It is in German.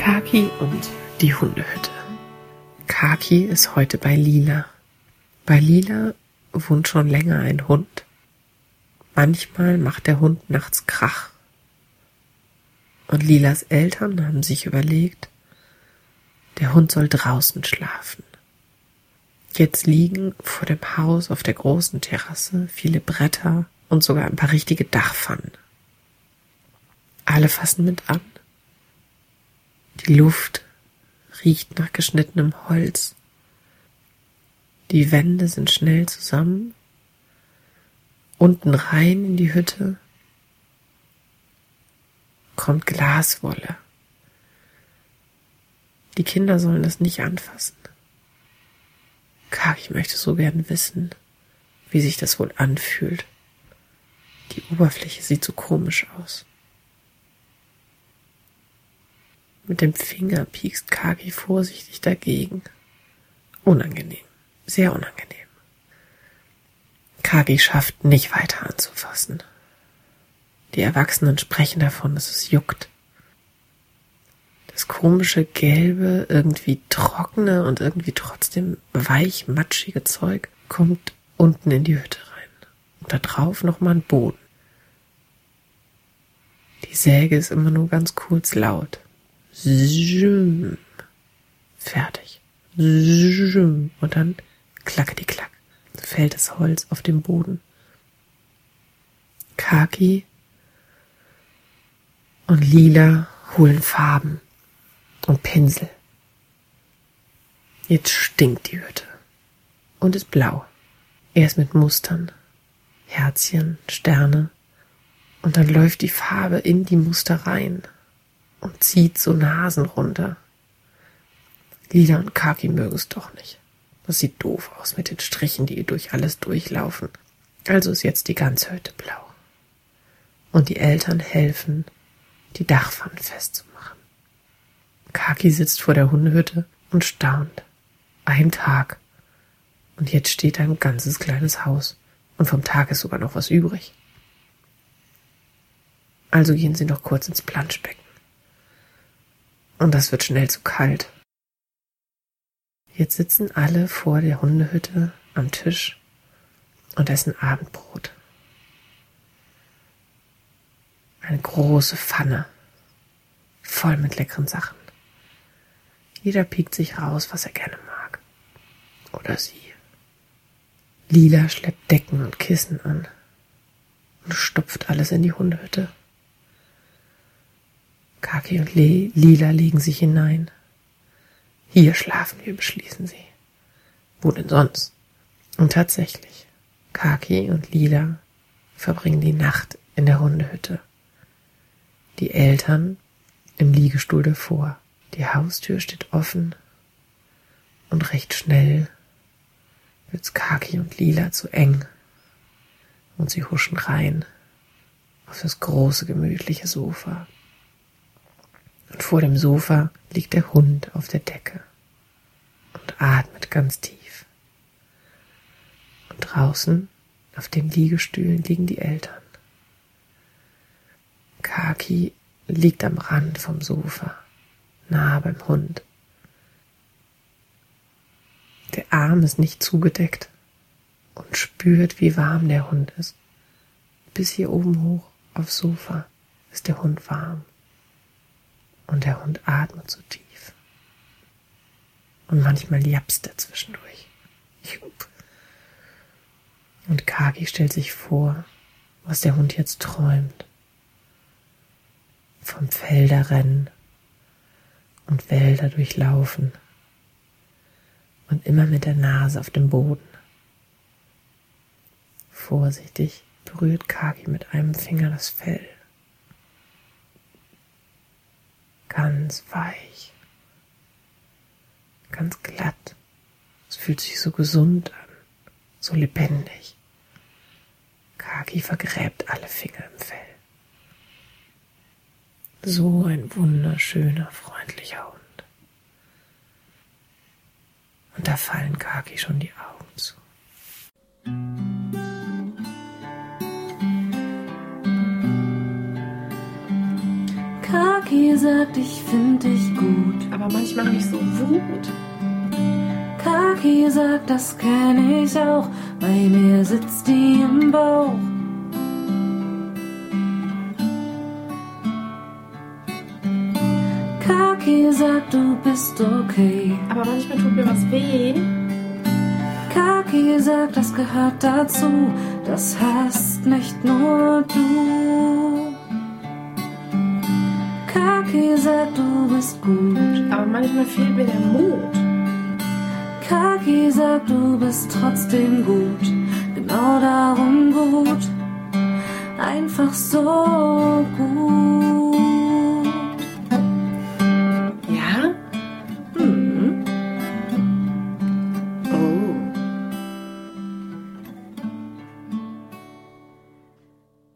Kaki und die Hundehütte. Kaki ist heute bei Lila. Bei Lila wohnt schon länger ein Hund. Manchmal macht der Hund nachts Krach. Und Lilas Eltern haben sich überlegt, der Hund soll draußen schlafen. Jetzt liegen vor dem Haus auf der großen Terrasse viele Bretter und sogar ein paar richtige Dachpfannen. Alle fassen mit an. Die Luft riecht nach geschnittenem Holz. Die Wände sind schnell zusammen. Unten rein in die Hütte kommt Glaswolle. Die Kinder sollen das nicht anfassen. Ich möchte so gern wissen, wie sich das wohl anfühlt. Die Oberfläche sieht so komisch aus. Mit dem Finger piekst Kagi vorsichtig dagegen. Unangenehm, sehr unangenehm. Kagi schafft nicht weiter anzufassen. Die Erwachsenen sprechen davon, dass es juckt. Das komische, gelbe, irgendwie trockene und irgendwie trotzdem weich, matschige Zeug kommt unten in die Hütte rein. Und da drauf nochmal ein Boden. Die Säge ist immer nur ganz kurz laut. Fertig. Und dann klacke die klack. Fällt das Holz auf den Boden. Kaki und Lila holen Farben und Pinsel. Jetzt stinkt die Hütte und ist blau. Erst mit Mustern, Herzchen, Sterne und dann läuft die Farbe in die Muster rein und zieht so Nasen runter. Lila und Kaki mögen es doch nicht. Das sieht doof aus mit den Strichen, die durch alles durchlaufen. Also ist jetzt die ganze Hütte blau. Und die Eltern helfen, die Dachpfannen festzumachen. Kaki sitzt vor der Hundehütte und staunt. Ein Tag. Und jetzt steht ein ganzes kleines Haus. Und vom Tag ist sogar noch was übrig. Also gehen sie noch kurz ins Planschbecken. Und das wird schnell zu kalt. Jetzt sitzen alle vor der Hundehütte am Tisch und essen Abendbrot. Eine große Pfanne, voll mit leckeren Sachen. Jeder piekt sich raus, was er gerne mag. Oder sie. Lila schleppt Decken und Kissen an und stopft alles in die Hundehütte. Kaki und Le Lila legen sich hinein. Hier schlafen wir, beschließen sie. Wo denn sonst? Und tatsächlich, Kaki und Lila verbringen die Nacht in der Hundehütte. Die Eltern im Liegestuhl davor. Die Haustür steht offen und recht schnell wird's Kaki und Lila zu eng und sie huschen rein auf das große gemütliche Sofa und vor dem Sofa liegt der Hund auf der Decke und atmet ganz tief. Und draußen auf den Liegestühlen liegen die Eltern. Kaki liegt am Rand vom Sofa, nahe beim Hund. Der Arm ist nicht zugedeckt und spürt, wie warm der Hund ist. Bis hier oben hoch aufs Sofa ist der Hund warm und der Hund atmet so tief. Und manchmal japst er zwischendurch. Und Kagi stellt sich vor, was der Hund jetzt träumt. Vom Felderrennen und Wälder durchlaufen und immer mit der Nase auf dem Boden. Vorsichtig berührt Kagi mit einem Finger das Fell. Ganz weich, ganz glatt. Es fühlt sich so gesund an, so lebendig. Kaki vergräbt alle Finger im Fell. So ein wunderschöner, freundlicher Hund. Und da fallen Kaki schon die Augen zu. Kaki sagt, ich find dich gut. Aber manchmal habe ich so Wut. Kaki sagt, das kenn ich auch. Bei mir sitzt die im Bauch. Kaki sagt, du bist okay. Aber manchmal tut mir was weh. Kaki sagt, das gehört dazu. Das hast nicht nur du. Kaki sagt, du bist gut. Aber manchmal fehlt mir der Mut. Kaki sagt, du bist trotzdem gut. Genau darum gut. Einfach so gut.